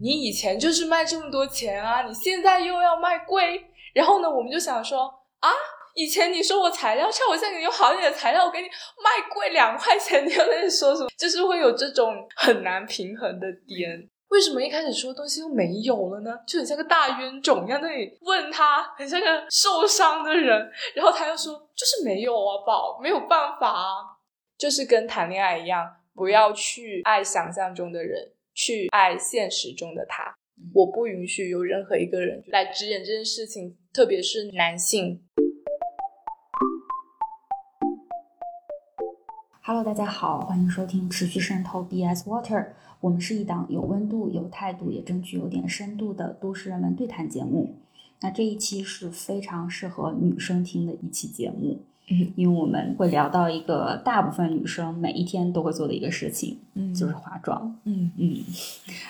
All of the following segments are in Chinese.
你以前就是卖这么多钱啊，你现在又要卖贵。然后呢，我们就想说啊，以前你说我材料差，我现在给你用好一点的材料，我给你卖贵两块钱，你又在那说什么？就是会有这种很难平衡的点。为什么一开始说东西又没有了呢？就很像个大冤种一样在，那里问他，很像个受伤的人，然后他又说就是没有啊，宝，没有办法啊，就是跟谈恋爱一样，不要去爱想象中的人，去爱现实中的他。我不允许有任何一个人来指引这件事情，特别是男性。Hello，大家好，欢迎收听持续渗透 BS Water。我们是一档有温度、有态度，也争取有点深度的都市人文对谈节目。那这一期是非常适合女生听的一期节目，嗯，因为我们会聊到一个大部分女生每一天都会做的一个事情，嗯就是化妆。嗯，嗯，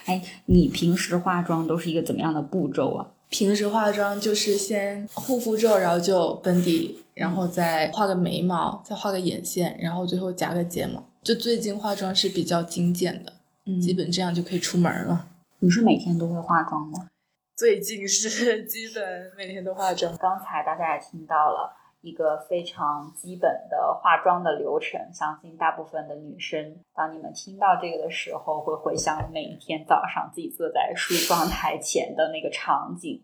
哎，你平时化妆都是一个怎么样的步骤啊？平时化妆就是先护肤之后，然后就粉底，然后再画个眉毛，再画个眼线，然后最后夹个睫毛。就最近化妆是比较精简的，嗯基本这样就可以出门了。你是每天都会化妆吗？最近是基本每天都化妆。刚才大家也听到了一个非常基本的化妆的流程，相信大部分的女生，当你们听到这个的时候，会回想每一天早上自己坐在梳妆台前的那个场景。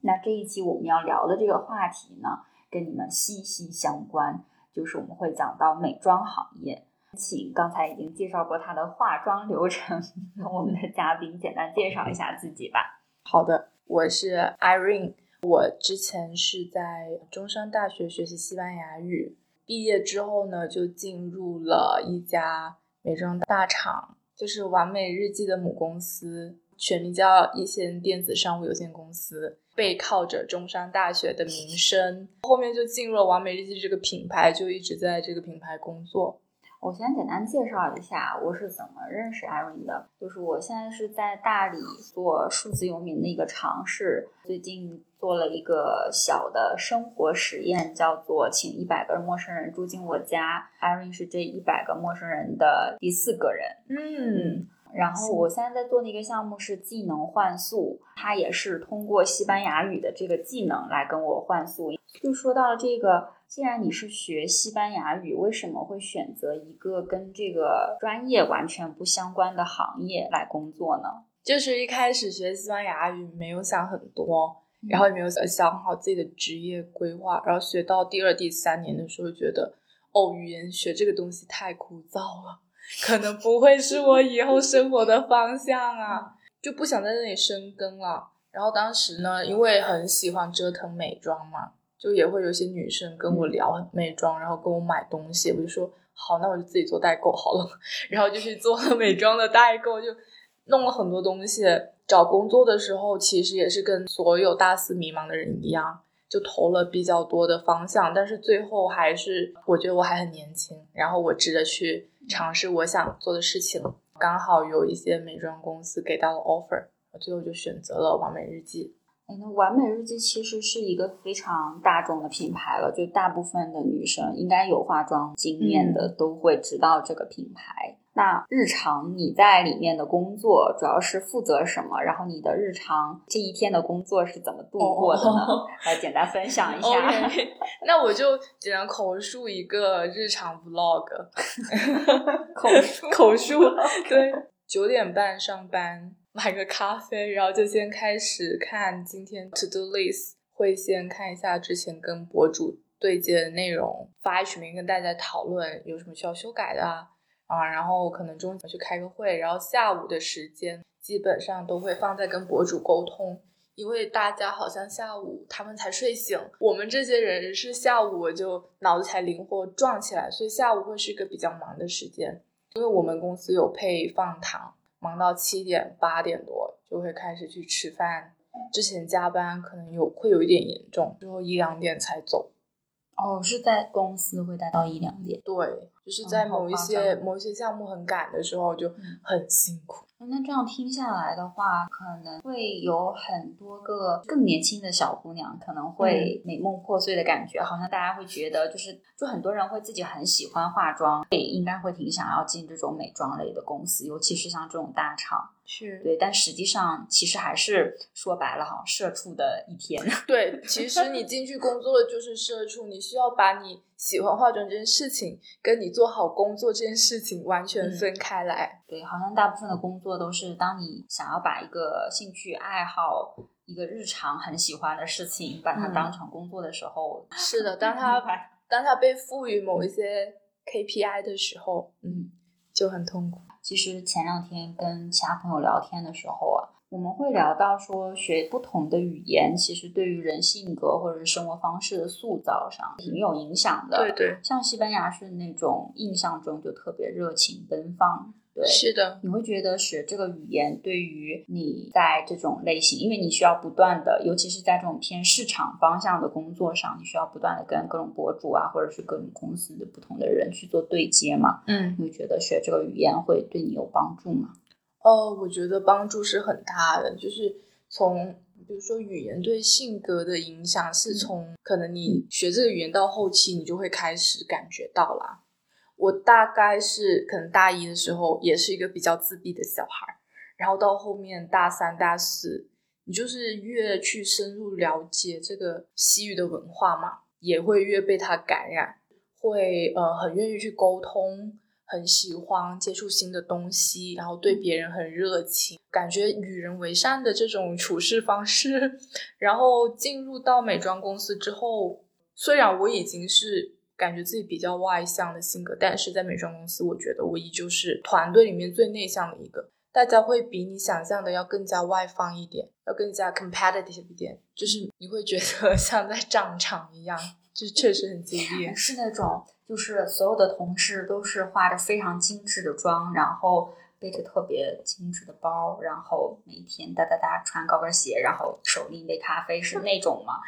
那这一期我们要聊的这个话题呢，跟你们息息相关，就是我们会讲到美妆行业。请刚才已经介绍过她的化妆流程，我们的嘉宾简单介绍一下自己吧。好的，我是 Irene，我之前是在中山大学学习西班牙语，毕业之后呢，就进入了一家美妆大厂，就是完美日记的母公司，全名叫一线电子商务有限公司。背靠着中山大学的名声，后面就进入了完美日记这个品牌，就一直在这个品牌工作。我先简单介绍一下我是怎么认识 Irene 的。就是我现在是在大理做数字游民的一个尝试，最近做了一个小的生活实验，叫做请一百个陌生人住进我家。Irene 是这一百个陌生人的第四个人。嗯，然后我现在在做的一个项目是技能换宿，它也是通过西班牙语的这个技能来跟我换宿。就说到了这个，既然你是学西班牙语，为什么会选择一个跟这个专业完全不相关的行业来工作呢？就是一开始学西班牙语没有想很多，然后也没有想好自己的职业规划，然后学到第二、第三年的时候，觉得哦，语言学这个东西太枯燥了，可能不会是我以后生活的方向啊，就不想在那里深耕了。然后当时呢，因为很喜欢折腾美妆嘛，就也会有些女生跟我聊美妆，然后跟我买东西，我就说好，那我就自己做代购好了，然后就去做了美妆的代购，就弄了很多东西。找工作的时候，其实也是跟所有大四迷茫的人一样，就投了比较多的方向，但是最后还是我觉得我还很年轻，然后我值得去尝试我想做的事情。刚好有一些美妆公司给到了 offer，我最后就选择了完美日记。哎，那完美日记其实是一个非常大众的品牌了，就大部分的女生应该有化妆经验的、都会知道这个品牌。那日常你在里面的工作主要是负责什么？然后你的日常这一天的工作是怎么度过的呢？哦来简单分享一下。那我就只能口述一个日常 vlog，口述 口述，对，九点半上班，买个咖啡，然后就先开始看今天 to do list，会先看一下之前跟博主对接的内容，发在群里跟大家讨论有什么需要修改的啊，啊，然后可能中午去开个会，然后下午的时间基本上都会放在跟博主沟通。因为大家好像下午他们才睡醒，我们这些人是下午我就脑子才灵活撞起来，所以下午会是一个比较忙的时间。因为我们公司有配放糖，忙到七点八点多就会开始去吃饭。之前加班可能有会有一点严重，最后一两点才走。哦，是在公司会待到一两点。对，就是在某一些某一些项目很赶的时候就嗯很辛苦。那这样听下来的话，可能会有很多个更年轻的小姑娘，可能会美梦破碎的感觉，好像大家会觉得，就是就很多人会自己很喜欢化妆，也应该会挺想要进这种美妆类的公司，尤其是像这种大厂。是对，但实际上其实还是说白了哈，社畜的一天。对，其实你进去工作的就是社畜，你需要把你喜欢化妆这件事情跟你做好工作这件事情完全嗯分开来。对，好像大部分的工作都是当你想要把一个兴趣爱好、一个日常很喜欢的事情，把它嗯当成工作的时候，是的，当他明白当他被赋予某一些 KPI 的时候，嗯，就很痛苦。其实前两天跟其他朋友聊天的时候啊，我们会聊到说，学不同的语言，其实对于人性格或者是生活方式的塑造上挺有影响的。对对，像西班牙是那种印象中就特别热情奔放，对，是的，你会觉得学这个语言对于你在这种类型，因为你需要不断的，尤其是在这种偏市场方向的工作上，你需要不断的跟各种博主啊，或者是各种公司的不同的人去做对接嘛。嗯，你会觉得学这个语言会对你有帮助吗？哦，我觉得帮助是很大的，就是从比如说语言对性格的影响，是从可能你学这个语言到后期，你就会开始感觉到啦。我大概是可能大一的时候，也是一个比较自闭的小孩，然后到后面大三、大四，你就是越去深入了解这个西语的文化嘛，也会越被它感染，会呃很愿意去沟通，很喜欢接触新的东西，然后对别人很热情，感觉与人为善的这种处事方式。然后进入到美妆公司之后，虽然我已经是感觉自己比较外向的性格，但是在美妆公司，我觉得我依旧是团队里面最内向的一个。大家会比你想象的要更加外放一点，要更加 competitive 一点，就是你会觉得 像在战场一样，就确实很激烈。是那种就是所有的同事都是化着非常精致的妆，然后背着特别精致的包，然后每天哒哒哒穿高跟鞋，然后手拎一杯咖啡，是那种吗？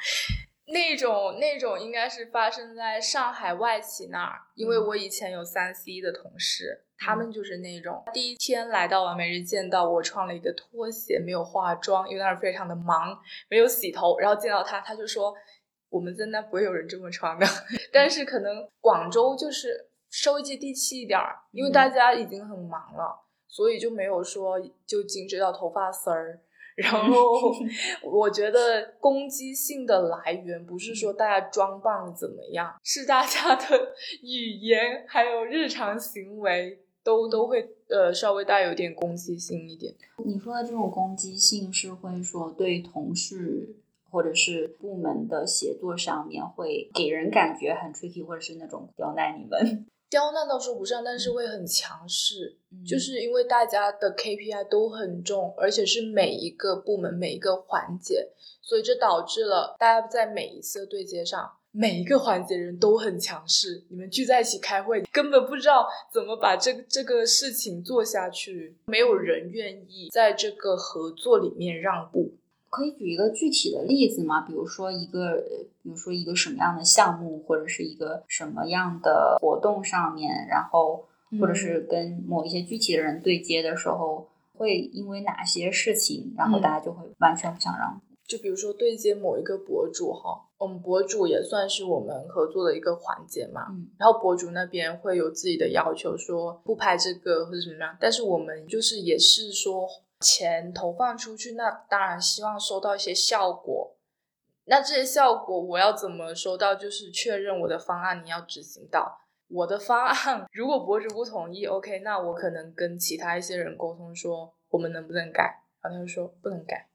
那种那种应该是发生在上海外企那儿，因为我以前有三 C 的同事，他们就是那种第一天来到完美日见到我穿了一个拖鞋，没有化妆，因为那儿非常的忙，没有洗头，然后见到他，他就说我们在那不会有人这么穿的，但是可能广州就是稍微接地气一点儿，因为大家已经很忙了，所以就没有说就精致到头发丝儿。然后 我觉得攻击性的来源不是说大家装扮怎么样，是大家的语言还有日常行为都都会呃稍微带有点攻击性一点。你说的这种攻击性是会说对同事或者是部门的协作上面会给人感觉很 tricky，或者是那种刁难你们，刁难倒说不上，但是会很强势，嗯就是因为大家的 KPI 都很重，而且是每一个部门每一个环节，所以这导致了大家在每一次的对接上，每一个环节人都很强势。你们聚在一起开会，根本不知道怎么把这个这个事情做下去，没有人愿意在这个合作里面让步。可以举一个具体的例子吗？比如说一个，呃比如说一个什么样的项目，或者是一个什么样的活动上面，然后或者是跟某一些具体的人对接的时候，会因为哪些事情，然后嗯大家就会完全不想让步。就比如说对接某一个博主哈，我们博主也算是我们合作的一个环节嘛。嗯然后博主那边会有自己的要求，说不拍这个或者怎么样，但是我们就是也是说钱投放出去，那当然希望收到一些效果。那这些效果我要怎么收到？就是确认我的方案你要执行到。我的方案 如果博主不同意，OK，那我可能跟其他一些人沟通说我们能不能改，然后他就说不能改，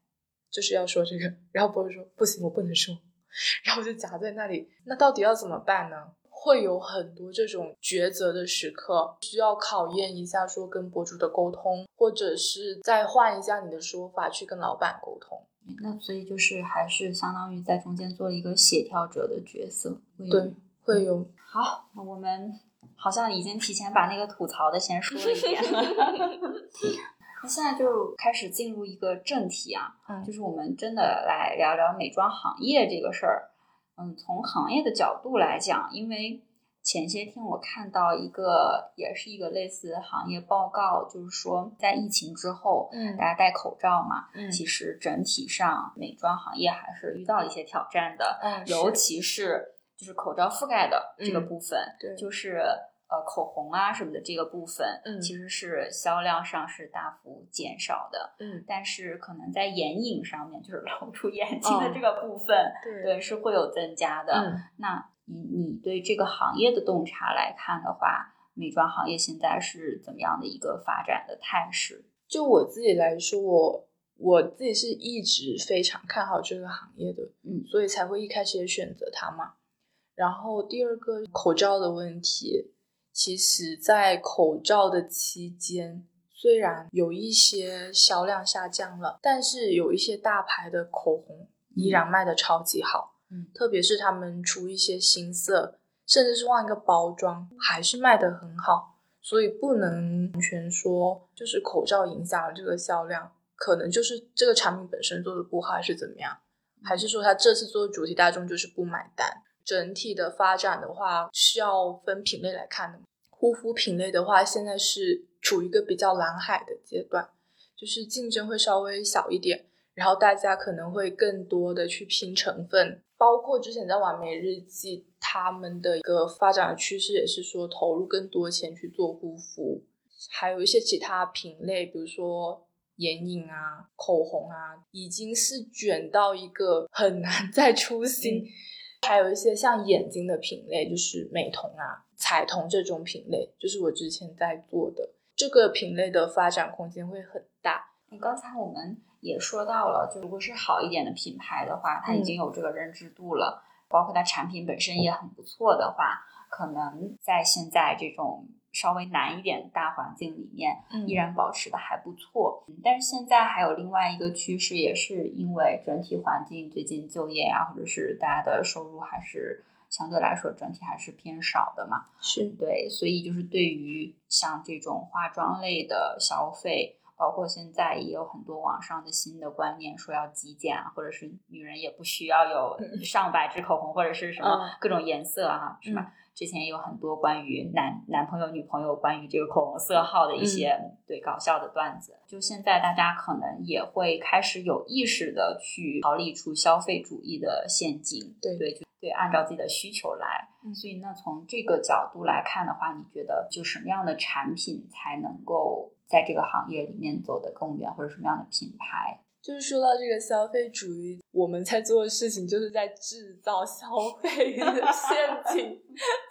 就是要说这个，然后博主说不行，我不能说，然后我就夹在那里，那到底要怎么办呢？会有很多这种抉择的时刻，需要考验一下说跟博主的沟通，或者是再换一下你的说法去跟老板沟通。那所以就是还是相当于在中间做一个协调者的角色。对，会有好，那我们好像已经提前把那个吐槽的先说了一遍了。那现在就开始进入一个正题啊，嗯就是我们真的来聊聊美妆行业这个事儿。嗯，从行业的角度来讲，因为前些天我看到一个，也是一个类似行业报告，就是说在疫情之后，嗯大家戴口罩嘛，嗯其实整体上美妆行业还是遇到一些挑战的，嗯尤其是就是口罩覆盖的这个嗯部分，对。就是呃口红啊什么的这个部分，嗯其实是销量上是大幅减少的，嗯但是可能在眼影上面，就是露出眼睛的哦这个部分，对对是会有增加的。嗯那你你对这个行业的洞察来看的话，美妆行业现在是怎么样的一个发展的态势？就我自己来说，我我自己是一直非常看好这个行业的，嗯所以才会一开始也选择它嘛。然后第二个口罩的问题，其实在口罩的期间，虽然有一些销量下降了，但是有一些大牌的口红依然卖的超级好，嗯特别是他们出一些新色，甚至是换一个包装，还是卖的很好。所以不能完全说就是口罩影响了这个销量，可能就是这个产品本身做的不好，还是怎么样，还是说他这次做的主题大众就是不买单。整体的发展的话，是要分品类来看的。护肤品类的话，现在是处于一个比较蓝海的阶段，就是竞争会稍微小一点，然后大家可能会更多的去拼成分，包括之前在完美日记，他们的一个发展的趋势也是说投入更多钱去做护肤，还有一些其他品类，比如说眼影啊、口红啊，已经是卷到一个很难 再出新。还有一些像眼睛的品类，就是美瞳啊、彩瞳这种品类，就是我之前在做的这个品类的发展空间会很大。你刚才我们也说到了，就如果是好一点的品牌的话，它已经有这个认知度了，包括它产品本身也很不错的话，可能在现在这种稍微难一点的大环境里面，嗯依然保持的还不错。嗯但是现在还有另外一个趋势，也是因为整体环境最近就业啊，或者是大家的收入还是相对来说整体还是偏少的嘛。是对，所以就是对于像这种化妆类的消费，包括现在也有很多网上的新的观念，说要极简啊，或者是女人也不需要有上百支口红或者是什么嗯各种颜色啊，是吧？之前也有很多关于男男朋友、女朋友关于这个口红色号的一些、对搞笑的段子。就现在大家可能也会开始有意识的去逃离出消费主义的陷阱，对对，就对，按照自己的需求来。嗯所以那，从这个角度来看的话，你觉得就什么样的产品才能够在这个行业里面走得更远，或者什么样的品牌？就是说到这个消费主义，我们在做的事情就是在制造消费的陷阱。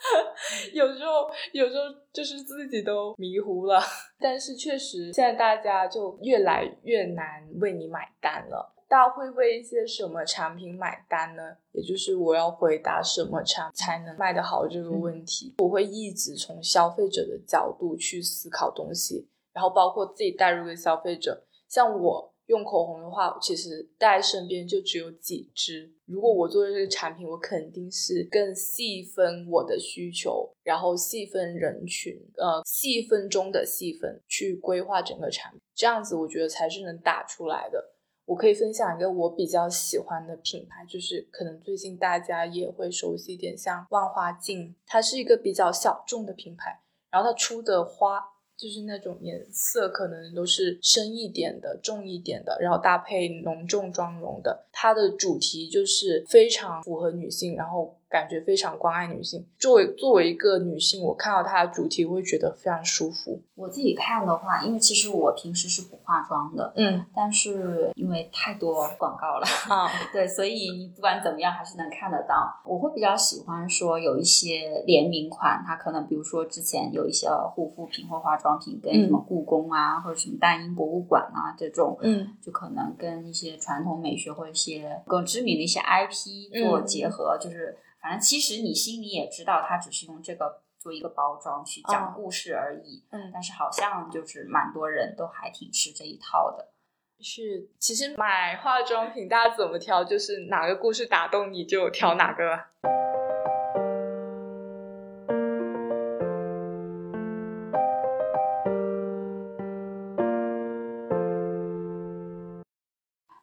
有时候，有时候就是自己都迷糊了。但是确实，现在大家就越来越难为你买单了。大家会为一些什么产品买单呢？也就是我要回答什么产才能卖得好这个问题。我会一直从消费者的角度去思考东西，然后包括自己带入个消费者。像我用口红的话，其实带身边就只有几支。如果我做的这个产品，我肯定是更细分我的需求，然后细分人群，呃，细分中的细分去规划整个产品，这样子我觉得才是能打出来的。我可以分享一个我比较喜欢的品牌，就是可能最近大家也会熟悉一点，像万花镜，它是一个比较小众的品牌，然后它出的花就是那种颜色可能都是深一点的、重一点的，然后搭配浓重妆容的。它的主题就是非常符合女性，然后感觉非常关爱女性。作为作为一个女性，我看到它的主题我会觉得非常舒服。我自己看的话，因为其实我平时是不化妆的，嗯但是因为太多广告了，啊，对，所以你不管怎么样还是能看得到。我会比较喜欢说有一些联名款，它可能比如说之前有一些护肤品或化妆品跟什么故宫啊，或者什么大英博物馆啊这种，嗯就可能跟一些传统美学或一些更知名的一些 IP 做结合，就是反正其实你心里也知道，它只是用这个做一个包装去讲哦故事而已。嗯，但是好像就是蛮多人都还挺吃这一套的。是，其实买化妆品大家怎么挑，就是哪个故事打动你就挑哪个。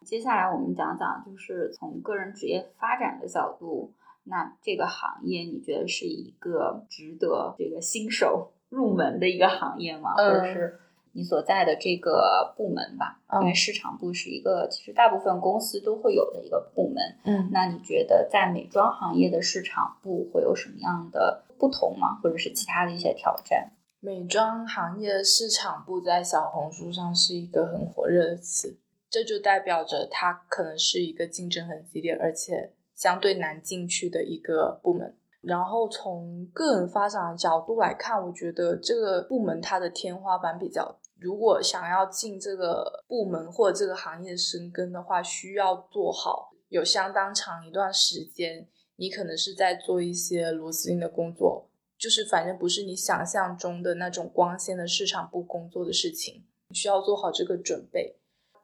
接下来我们讲讲，就是从个人职业发展的角度，那这个行业你觉得是一个值得这个新手 入门的一个行业吗？或者是你所在的这个部门吧？因为市场部是一个其实大部分公司都会有的一个部门。嗯，那你觉得在美妆行业的市场部会有什么样的不同吗？或者是其他的一些挑战？美妆行业市场部在小红书上是一个很火热的词，这就代表着它可能是一个竞争很激烈，而且相对难进去的一个部门。然后从个人发展的角度来看，我觉得这个部门它的天花板比较。如果想要进这个部门或者这个行业深耕的话，需要做好有相当长一段时间，你可能是在做一些螺丝钉的工作，就是反正不是你想象中的那种光鲜的市场部工作的事情，需要做好这个准备。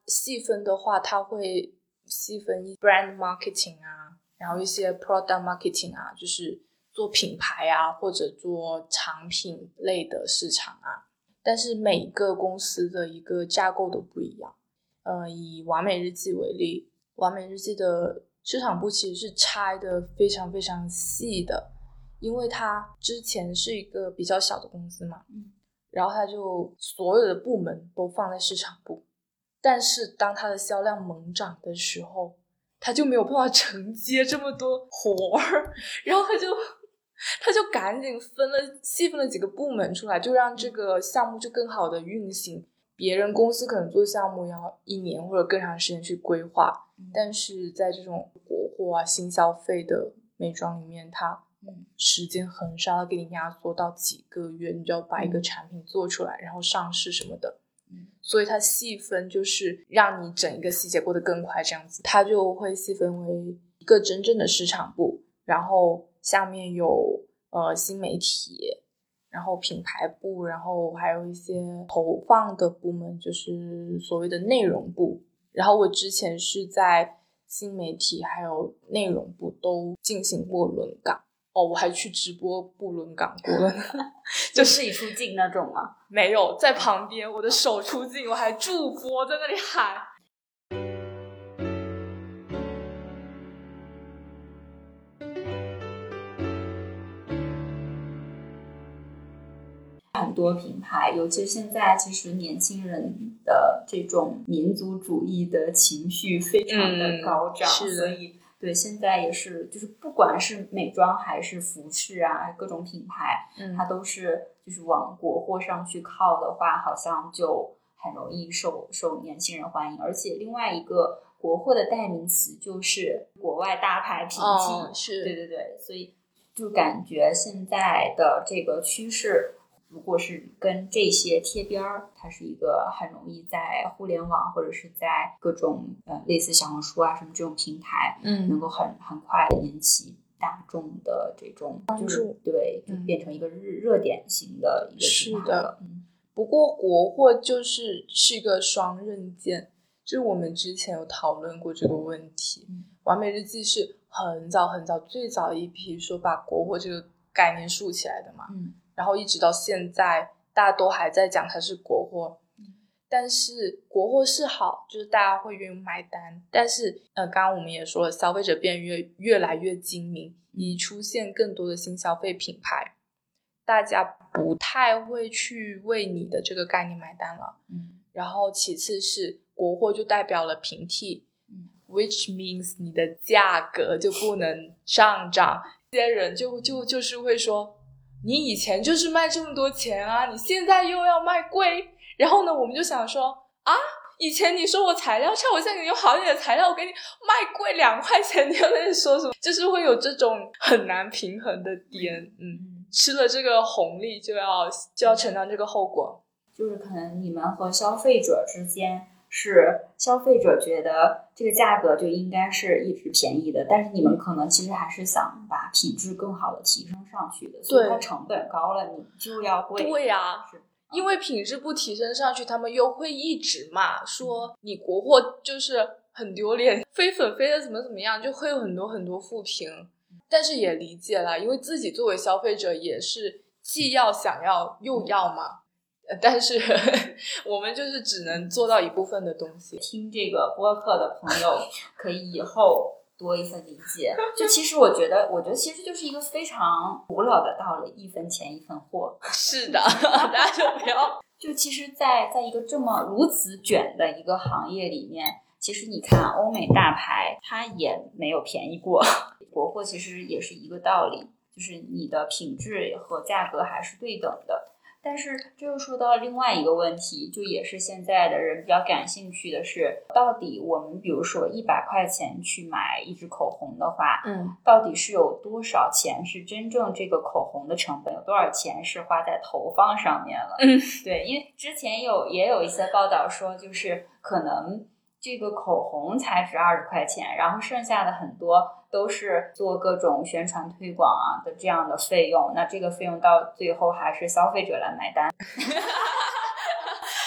细分的话，它会细分 brand marketing 啊，然后一些 product marketing 啊，就是做品牌啊或者做产品类的市场啊。但是每个公司的一个架构都不一样。呃，以完美日记为例，完美日记的市场部其实是拆的非常非常细的，因为它之前是一个比较小的公司嘛，嗯，然后它就所有的部门都放在市场部，但是当它的销量猛涨的时候，它就没有办法承接这么多活儿，然后他就。他就赶紧分了细分了几个部门出来，就让这个项目就更好的运行。别人公司可能做项目要一年或者更长时间去规划，但是在这种国货啊、新消费的美妆里面，它时间很少，它给你压缩到几个月，你就要把一个产品做出来，然后上市什么的。所以它细分就是让你整一个细节过得更快，这样子，它就会细分为一个真正的市场部，然后。下面有呃新媒体，然后品牌部，然后还有一些投放的部门，就是所谓的内容部。然后我之前是在新媒体还有内容部都进行过轮岗哦，我还去直播部轮岗过，就自己出镜那种吗？没有，在旁边我的手出镜，我还助播在那里喊。很多品牌，尤其现在，其实年轻人的这种民族主义的情绪非常的高涨，所以对现在也是，就是不管是美妆还是服饰啊，各种品牌，它都是就是往国货上去靠的话，好像就很容易受受年轻人欢迎。而且另外一个国货的代名词就是国外大牌平替，是对对对，所以就感觉现在的这个趋势。如果是跟这些贴边儿，它是一个很容易在互联网或者是在各种呃类似小红书啊什么这种平台，嗯，能够很很快的引起大众的这种关注，对，就变成一个热热点型的一个是的，嗯。不过国货就是是一个双刃剑，就是我们之前有讨论过这个问题。完美日记是很早很早最早一批说把国货这个概念竖起来的嘛，嗯。然后一直到现在，大家都还在讲它是国货，但是国货是好，就是大家会愿意买单。但是，呃，刚刚我们也说了，消费者变越越来越精明，已出现更多的新消费品牌，大家不太会去为你的这个概念买单了。嗯，然后其次是国货就代表了平替，嗯，which means 你的价格就不能上涨。这些人就就就是会说。你以前就是卖这么多钱啊，你现在又要卖贵，然后呢，我们就想说啊，以前你说我材料差，我现在给你用好一点的材料，我给你卖贵两块钱，你又在那说什么？就是会有这种很难平衡的点，嗯，吃了这个红利就要就要承担这个后果，就是可能你们和消费者之间。是消费者觉得这个价格就应该是一直便宜的，但是你们可能其实还是想把品质更好的提升上去的，所以它成本高了，你就要贵。对呀，因为品质不提升上去，他们又会一直骂说你国货就是很丢脸，飞粉飞的怎么怎么样，就会有很多很多负评。但是也理解了，因为自己作为消费者也是既要想要又要嘛。但是我们就是只能做到一部分的东西。听这个播客的朋友，可以以后多一份理解。就其实我觉得，我觉得其实就是一个非常古老的道理：一分钱一分货。是的，大家就不要。就其实，在在一个这么如此卷的一个行业里面，其实你看欧美大牌，它也没有便宜过。国货其实也是一个道理，就是你的品质和价格还是对等的。但是这又说到另外一个问题，就也是现在的人比较感兴趣的是，到底我们比如说一百块钱去买一支口红的话，嗯，到底是有多少钱是真正这个口红的成本，有多少钱是花在投放上面了？嗯，对，因为之前有也有一些报道说，就是可能。这个口红才值二十块钱，然后剩下的很多都是做各种宣传推广啊的这样的费用，那这个费用到最后还是消费者来买单。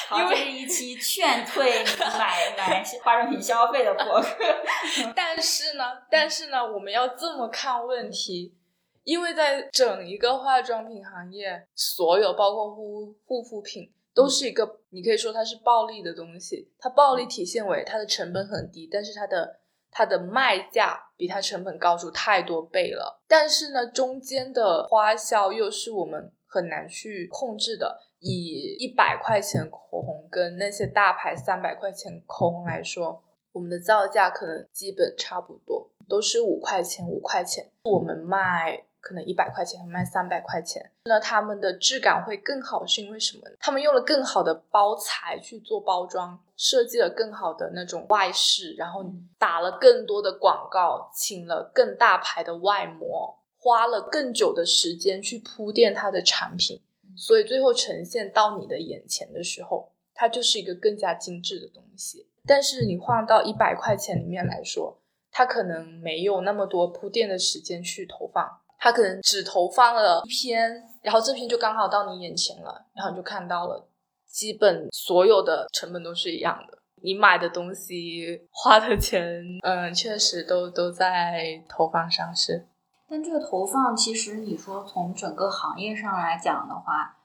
好，这是一期劝退 买买化妆品消费的博客。但是呢，但是呢，我们要这么看问题，因为在整一个化妆品行业，所有包括护护肤品。都是一个，你可以说它是暴利的东西。它暴利体现为它的成本很低，但是它的它的卖价比它成本高出太多倍了。但是呢，中间的花销又是我们很难去控制的。以一百块钱口红跟那些大牌三百块钱口红来说，我们的造价可能基本差不多，都是五块钱五块钱。我们卖。可能一百块钱卖三百块钱，那他们的质感会更好，是因为什么？他们用了更好的包材去做包装，设计了更好的那种外饰，然后打了更多的广告，请了更大牌的外模，花了更久的时间去铺垫它的产品，所以最后呈现到你的眼前的时候，它就是一个更加精致的东西。但是你换到一百块钱里面来说，它可能没有那么多铺垫的时间去投放。他可能只投放了一篇，然后这篇就刚好到你眼前了，然后你就看到了，基本所有的成本都是一样的，你买的东西花的钱，嗯，确实都都在投放上是。但这个投放其实你说从整个行业上来讲的话。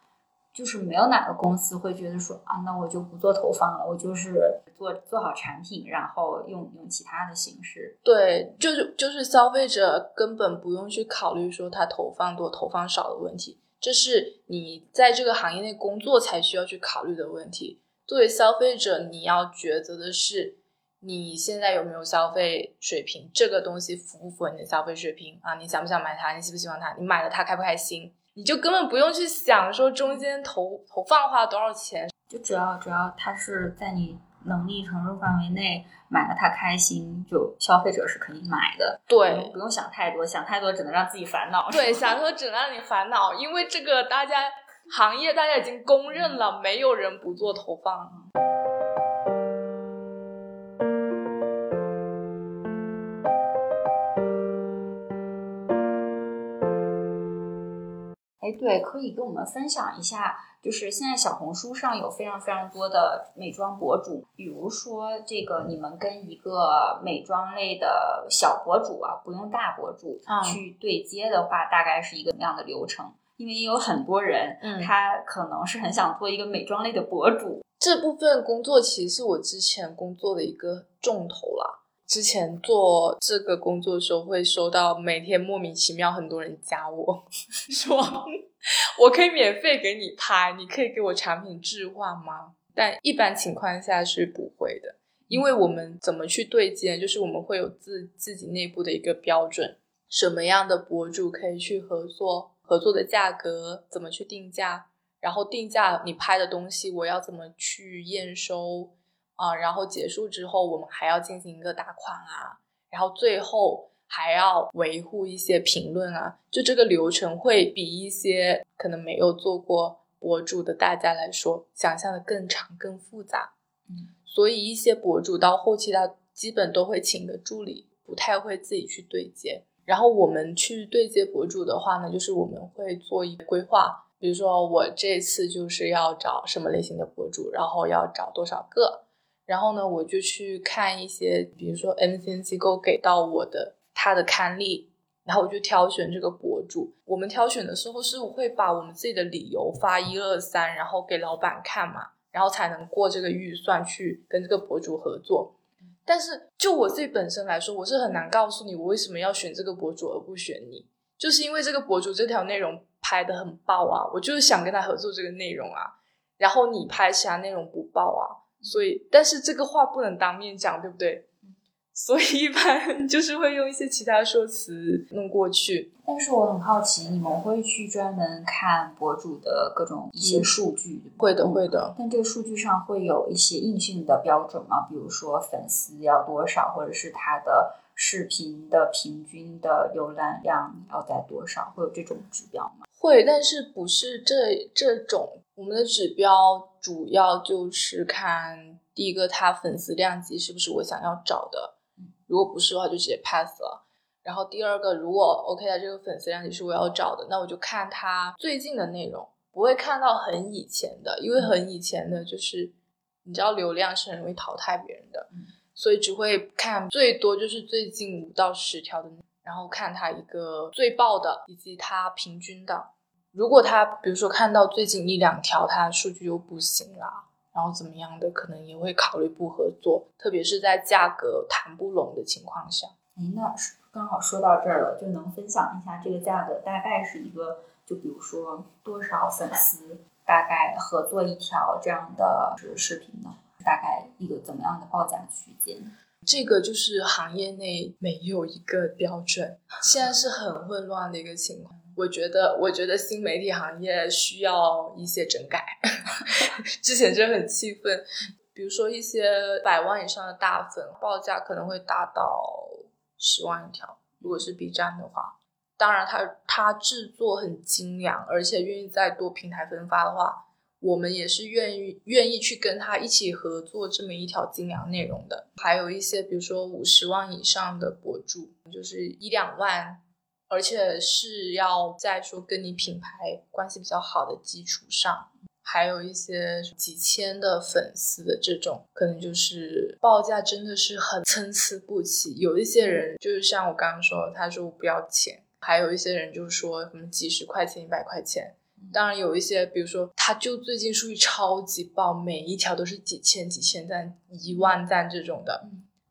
就是没有哪个公司会觉得说啊，那我就不做投放了，我就是做做好产品，然后用用其他的形式。对，就是就是消费者根本不用去考虑说他投放多投放少的问题，这是你在这个行业内工作才需要去考虑的问题。作为消费者，你要抉择的是你现在有没有消费水平，这个东西符不符合你的消费水平啊？你想不想买它？你喜不喜欢它？你买了它开不开心？你就根本不用去想说中间投投放花了多少钱，就主要主要它是在你能力承受范围内买了它开心，就消费者是可以买的。对，不用想太多，想太多只能让自己烦恼。对，想太多只能让你烦恼，因为这个大家行业大家已经公认了，没有人不做投放。对，可以跟我们分享一下，就是现在小红书上有非常非常多的美妆博主，比如说这个你们跟一个美妆类的小博主啊，不用大博主去对接的话，大概是一个什么样的流程？因为有很多人，嗯，他可能是很想做一个美妆类的博主，这部分工作其实是我之前工作的一个重头了。之前做这个工作的时候，会收到每天莫名其妙很多人加我 说。我可以免费给你拍，你可以给我产品置换吗？但一般情况下是不会的，因为我们怎么去对接，就是我们会有自自己内部的一个标准，什么样的博主可以去合作，合作的价格怎么去定价，然后定价你拍的东西我要怎么去验收啊，然后结束之后我们还要进行一个打款啊，然后最后。还要维护一些评论啊，就这个流程会比一些可能没有做过博主的大家来说，想象的更长、更复杂。嗯，所以一些博主到后期他基本都会请个助理，不太会自己去对接。然后我们去对接博主的话呢，就是我们会做一个规划，比如说我这次就是要找什么类型的博主，然后要找多少个，然后呢我就去看一些，比如说 MCN 机构给到我的。他的刊例，然后我就挑选这个博主。我们挑选的时候是会把我们自己的理由发一二三，然后给老板看嘛，然后才能过这个预算去跟这个博主合作。但是就我自己本身来说，我是很难告诉你我为什么要选这个博主而不选你，就是因为这个博主这条内容拍的很爆啊，我就是想跟他合作这个内容啊，然后你拍其他内容不爆啊，所以但是这个话不能当面讲，对不对？所以一般 就是会用一些其他说辞弄过去。但是我很好奇，你们会去专门看博主的各种一些数据？会的，会的。但这个数据上会有一些硬性的标准吗？比如说粉丝要多少，或者是他的视频的平均的浏览量要在多少？会有这种指标吗？会，但是不是这这种。我们的指标主要就是看第一个，他粉丝量级是不是我想要找的。如果不是的话，就直接 pass 了。然后第二个，如果 OK 的这个粉丝量级是我要找的，那我就看他最近的内容，不会看到很以前的，因为很以前的就是你知道流量是很容易淘汰别人的，所以只会看最多就是最近五到十条的，然后看他一个最爆的以及他平均的。如果他比如说看到最近一两条，他数据又不行啦。然后怎么样的，可能也会考虑不合作，特别是在价格谈不拢的情况下。哎，那刚好说到这儿了，就能分享一下这个价格大概是一个，就比如说多少粉丝，大概合作一条这样的视频呢？大概一个怎么样的报价区间？这个就是行业内没有一个标准，现在是很混乱的一个情况。我觉得，我觉得新媒体行业需要一些整改。之前真的很气愤，比如说一些百万以上的大粉，报价可能会达到十万一条。如果是 B 站的话，当然他他制作很精良，而且愿意在多平台分发的话，我们也是愿意愿意去跟他一起合作这么一条精良内容的。还有一些，比如说五十万以上的博主，就是一两万。而且是要在说跟你品牌关系比较好的基础上，还有一些几千的粉丝的这种，可能就是报价真的是很参差不齐。有一些人就是像我刚刚说，他说我不要钱；还有一些人就是说什么几十块钱、一百块钱。当然有一些，比如说他就最近数据超级爆，每一条都是几千、几千赞、一万赞这种的。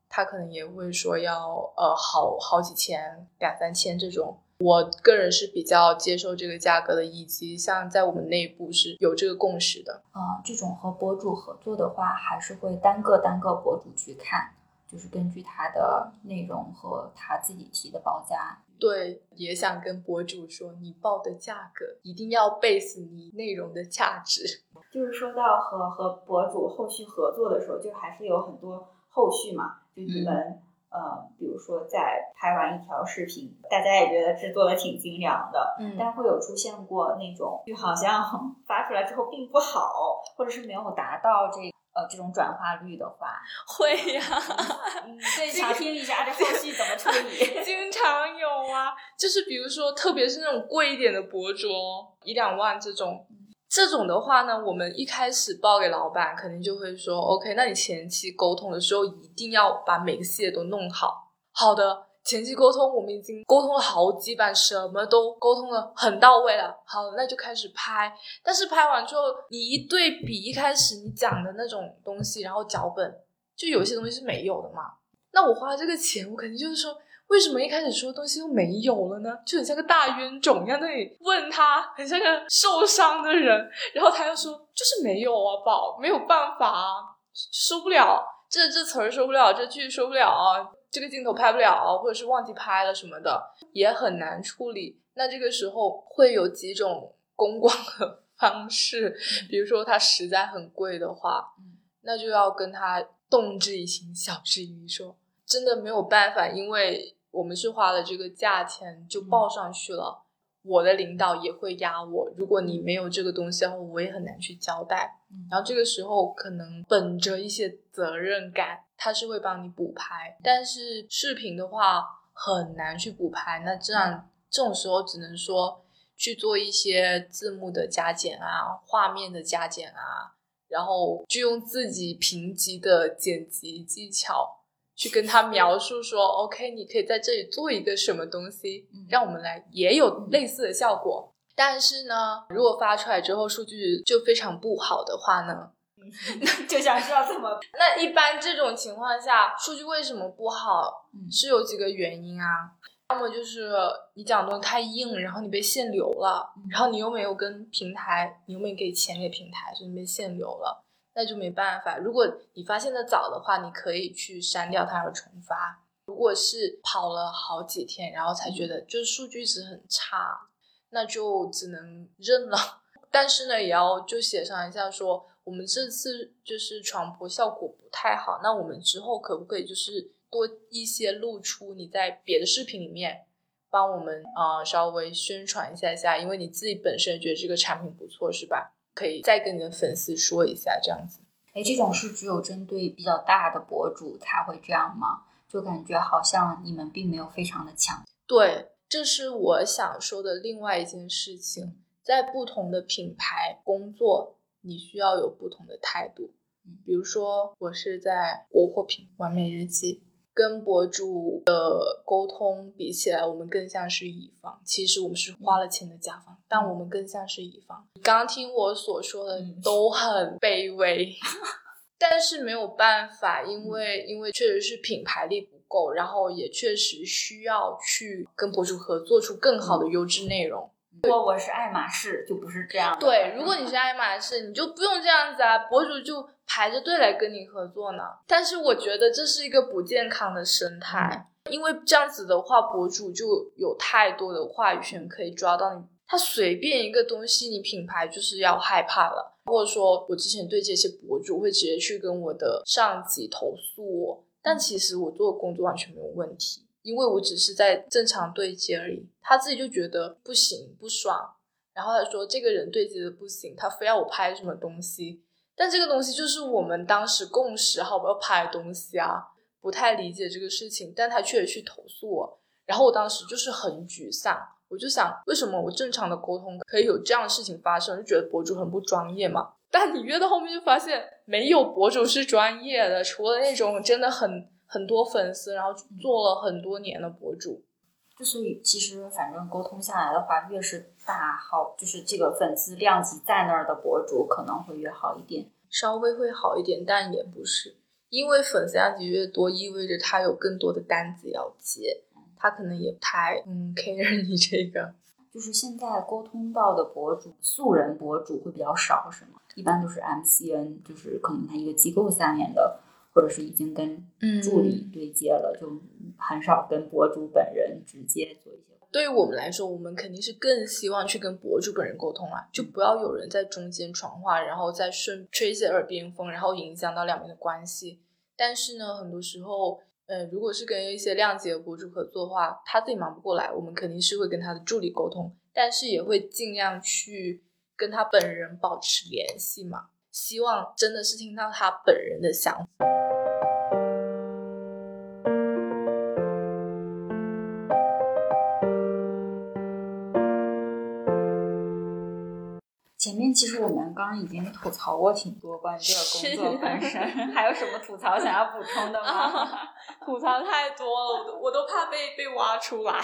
他可能也会说要呃好好几千两三千这种，我个人是比较接受这个价格的，以及像在我们内部是有这个共识的啊。这种和博主合作的话，还是会单个单个博主去看，就是根据他的内容和他自己提的报价。对，也想跟博主说，你报的价格一定要 base 你内容的价值。就是说到和和博主后续合作的时候，就还是有很多后续嘛。就你们呃，比如说在拍完一条视频，大家也觉得制作的挺精良的，嗯，但会有出现过那种就好像 发出来之后并不好，或者是没有达到这呃这种转化率的话，会呀，嗯，对，想听一下这后续怎么处理？经常有啊，就是比如说，特别是那种贵一点的博主，一两万这种。这种的话呢，我们一开始报给老板，肯定就会说，OK，那你前期沟通的时候一定要把每个细节都弄好。好的，前期沟通我们已经沟通了好几版，什么都沟通了很到位了。好，那就开始拍。但是拍完之后，你一对比一开始你讲的那种东西，然后脚本就有些东西是没有的嘛。那我花这个钱，我肯定就是说。为什么一开始说的东西又没有了呢？就很像个大冤种一样，那里问他，很像个受伤的人，然后他又说就是没有啊，宝，没有办法啊，说不了，这这词儿说不了，这句说不了啊，这个镜头拍不了，或者是忘记拍了什么的，也很难处理。那这个时候会有几种 公关的方式，比如说他实在很贵的话，那就要跟他动之以情，晓之以理，说真的没有办法，因为。我们是花了这个价钱就报上去了，我的领导也会压我。如果你没有这个东西的话，我也很难去交代。然后这个时候可能本着一些责任感，他是会帮你补拍。但是视频的话很难去补拍，那这样这种时候只能说去做一些字幕的加减啊，画面的加减啊，然后就用自己评级的剪辑技巧。去跟他描述说，OK，你可以在这里做一个什么东西，让我们来也有类似的效果。但是呢，如果发出来之后数据就非常不好的话呢，就想知道怎么。那一般这种情况下，数据为什么不好？是有几个原因啊。要么就是你讲的东西太硬，然后你被限流了，然后你又没有跟平台，你又没给钱给平台，所以你被限流了，那就没办法。如果你发现的早的话，你可以去删掉它而重发。如果是跑了好几天，然后才觉得就是数据值很差，那就只能认了。但是呢，也要就写上一下说，我们这次就是传播效果不太好，那我们之后可不可以就是。多一些露出，你在别的视频里面帮我们啊稍微宣传一下下，因为你自己本身觉得这个产品不错，是吧？可以再跟你的粉丝说一下，这样子。哎，这种是只有针对比较大的博主才会这样吗？就感觉好像你们并没有非常的强。对，这是我想说的另外一件事情，在不同的品牌工作，你需要有不同的态度。比如说，我是在国货品完美日记。跟博主的沟通比起来，我们更像是乙方。其实我们是花了钱的甲方，但我们更像是乙方。刚听我所说的都很卑微，但是没有办法，因为因为确实是品牌力不够，然后也确实需要去跟博主合作出更好的优质内容。如果我是爱马仕，就不是这样。对，如果你是爱马仕，你就不用这样子啊，博主就。排着队来跟你合作呢，但是我觉得这是一个不健康的生态，因为这样子的话，博主就有太多的话语权可以抓到你，他随便一个东西，你品牌就是要害怕了。或者说我之前对这些博主会直接去跟我的上级投诉我，但其实我做的工作完全没有问题，因为我只是在正常对接而已。他自己就觉得不行不爽，然后他说这个人对接的不行，他非要我拍什么东西。但这个东西就是我们当时共识好，要拍东西啊，不太理解这个事情，但他确实去投诉我，然后我当时就是很沮丧，我就想，为什么我正常的沟通可以有这样的事情发生，就觉得博主很不专业嘛？但你越到后面就发现，没有博主是专业的，除了那种真的很很多粉丝，然后做了很多年的博主。就所以，其实反正沟通下来的话，越是大号，就是这个粉丝量级在那儿的博主，可能会越好一点，稍微会好一点，但也不是，因为粉丝量级越多，意味着他有更多的单子要接，他可能也不太嗯 care 你这个。就是现在沟通到的博主，素人博主会比较少，是吗？一般都是 MCN，就是可能他一个机构下面的。或者是已经跟助理对接了，就很少跟博主本人直接做一些。对于我们来说，我们肯定是更希望去跟博主本人沟通啊，就不要有人在中间传话，然后再顺吹一些耳边风，然后影响到两边的关系。但是呢，很多时候，呃，如果是跟一些量级的博主合作的话，他自己忙不过来，我们肯定是会跟他的助理沟通，但是也会尽量去跟他本人保持联系嘛，希望真的是听到他本人的想法。前面其实我们刚刚已经吐槽过挺多关于这个工作本身，还有什么吐槽想要补充的吗？吐槽太多了，我都我都怕被被挖出来。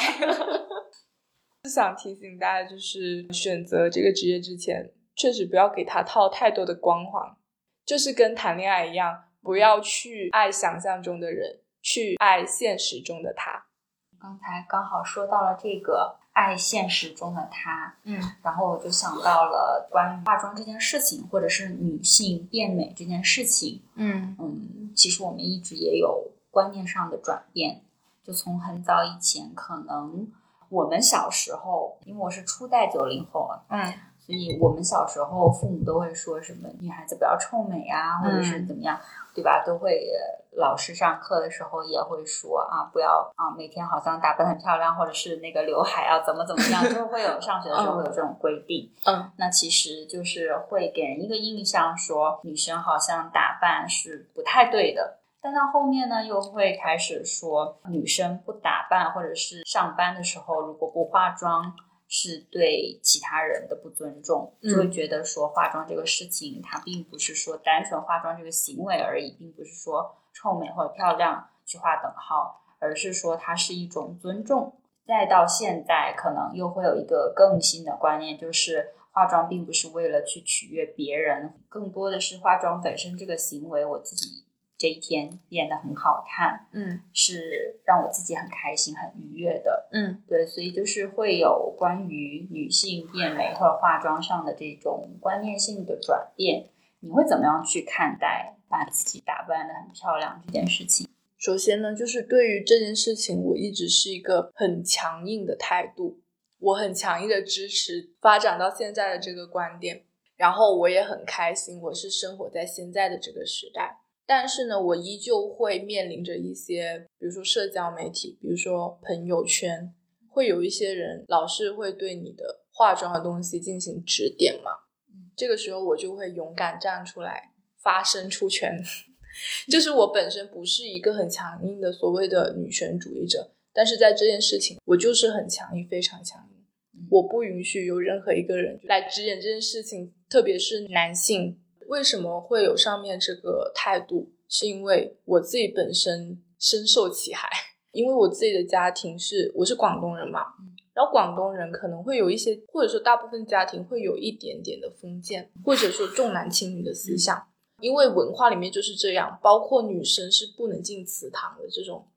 想提醒大家，就是选择这个职业之前，确实不要给他套太多的光环，就是跟谈恋爱一样，不要去爱想象中的人，去爱现实中的他。刚才刚好说到了这个。爱现实中的他，嗯，然后我就想到了关于化妆这件事情，或者是女性变美这件事情，嗯嗯，其实我们一直也有观念上的转变，就从很早以前，可能我们小时候，因为我是初代九零后啊，嗯。所以我们小时候，父母都会说什么“女孩子不要臭美啊”，或者是怎么样，对吧？都会老师上课的时候也会说啊，不要啊，每天好像打扮很漂亮，或者是那个刘海啊怎么怎么样，就是会有上学的时候会有这种规定。嗯，那其实就是会给人一个印象，说女生好像打扮是不太对的。但到后面呢，又会开始说女生不打扮，或者是上班的时候如果不化妆。是对其他人的不尊重，就会觉得说化妆这个事情，它并不是说单纯化妆这个行为而已，并不是说臭美或者漂亮去划等号，而是说它是一种尊重。再到现在，可能又会有一个更新的观念，就是化妆并不是为了去取悦别人，更多的是化妆本身这个行为，我自己这一天变得很好看，嗯是让我自己很开心、很愉悦的。嗯对，所以就是会有关于女性变美或者化妆上的这种观念性的转变。你会怎么样去看待把自己打扮的很漂亮这件事情？首先呢，就是对于这件事情，我一直是一个很强硬的态度，我很强硬的支持发展到现在的这个观点，然后我也很开心，我是生活在现在的这个时代。但是呢，我依旧会面临着一些，比如说社交媒体，比如说朋友圈，会有一些人老是会对你的化妆的东西进行指点嘛。这个时候我就会勇敢站出来，发声出拳。就是我本身不是一个很强硬的所谓的女权主义者，但是在这件事情，我就是很强硬，非常强硬。我不允许有任何一个人来指点这件事情，特别是男性。为什么会有上面这个态度？是因为我自己本身深受其害，因为我自己的家庭是我是广东人嘛，然后广东人可能会有一些，或者说大部分家庭会有一点点的封建，或者说重男轻女的思想。因为文化里面就是这样，包括女生是不能进祠堂的这种。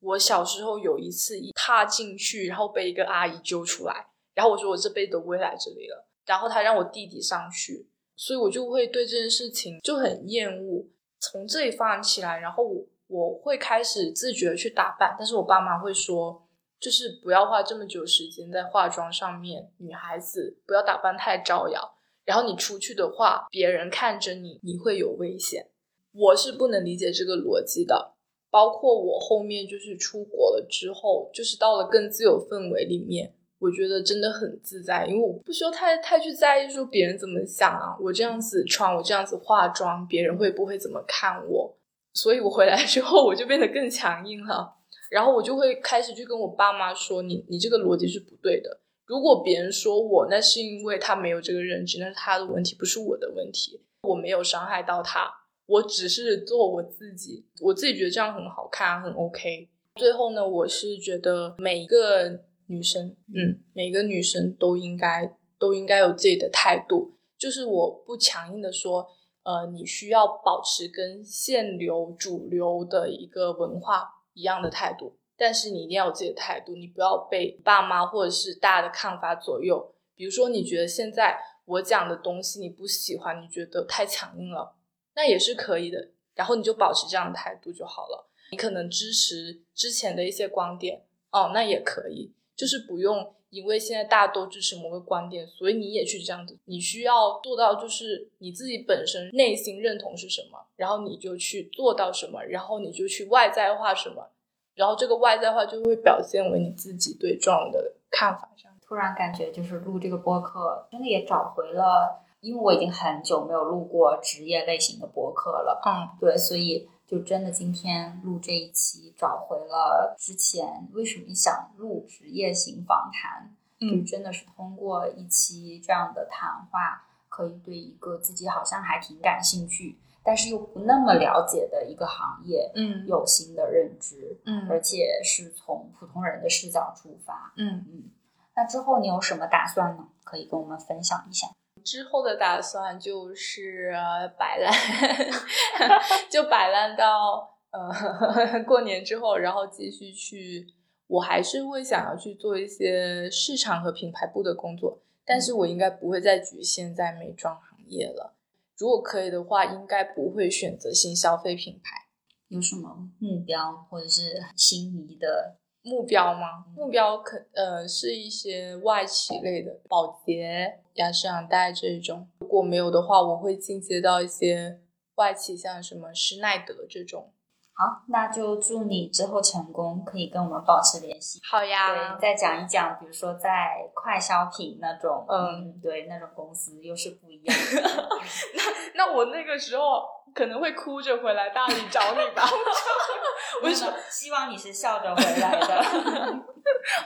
我小时候有一次一踏进去，然后被一个阿姨揪出来，然后我说我这辈子都不会来这里了，然后她让我弟弟上去，所以我就会对这件事情就很厌恶。从这里发展起来，然后我我会开始自觉去打扮，但是我爸妈会说，就是不要花这么久时间在化妆上面，女孩子不要打扮太招摇。然后你出去的话，别人看着你，你会有危险。我是不能理解这个逻辑的。包括我后面就是出国了之后，就是到了更自由氛围里面，我觉得真的很自在，因为我不需要太太去在意说别人怎么想啊。我这样子穿，我这样子化妆，别人会不会怎么看我？所以我回来之后，我就变得更强硬了。然后我就会开始去跟我爸妈说：“你你这个逻辑是不对的。”如果别人说我，那是因为他没有这个认知，那是他的问题，不是我的问题。我没有伤害到他，我只是做我自己，我自己觉得这样很好看，很 OK。最后呢，我是觉得每一个女生，嗯，每个女生都应该都应该有自己的态度，就是我不强硬的说，呃，你需要保持跟现流主流的一个文化一样的态度。但是你一定要有自己的态度，你不要被爸妈或者是大家的看法左右。比如说，你觉得现在我讲的东西你不喜欢，你觉得太强硬了，那也是可以的。然后你就保持这样的态度就好了。你可能支持之前的一些观点，哦，那也可以，就是不用因为现在大家都支持某个观点，所以你也去这样子。你需要做到就是你自己本身内心认同是什么，然后你就去做到什么，然后你就去外在化什么。然后这个外在化就会表现为你自己对状的看法上。突然感觉就是录这个播客，真的也找回了，因为我已经很久没有录过职业类型的播客了。嗯，对，所以就真的今天录这一期，找回了之前为什么想录职业型访谈，嗯就真的是通过一期这样的谈话，可以对一个自己好像还挺感兴趣，但是又不那么了解的一个行业，嗯有新的认知，嗯而且是从普通人的视角出发。嗯，嗯，那之后你有什么打算呢？可以跟我们分享一下。之后的打算就是呃摆烂，就摆烂到呃 过年之后，然后继续去。我还是会想要去做一些市场和品牌部的工作，但是我应该不会再局限在美妆行业了。如果可以的话，应该不会选择新消费品牌。有什么目标或者是心仪的？目标吗？目标可呃是一些外企类的，保洁、雅诗兰黛这种。如果没有的话，我会进阶到一些外企，像什么施耐德这种。好，那就祝你之后成功，可以跟我们保持联系。好对，再讲一讲，比如说在快消品那种，嗯对，那种公司又是不一样的。那我那个时候可能会哭着回来大理找你吧。我说希望你是笑着回来的。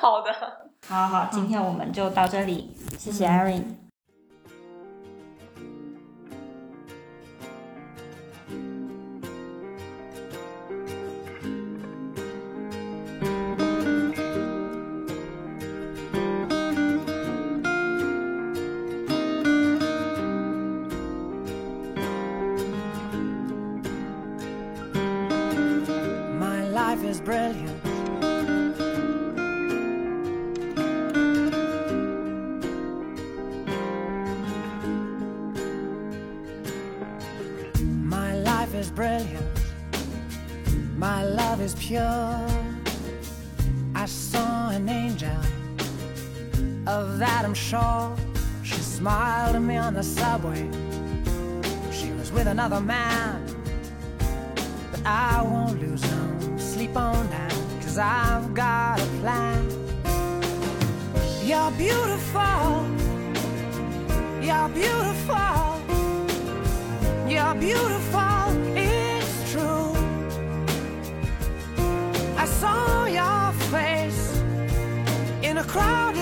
好的。好好，今天我们就到这里，谢谢 Erin。Another man. But I won't lose no sleep on that, cause I've got a plan. You're beautiful. You're beautiful. You're beautiful. It's true. I saw your face in a crowd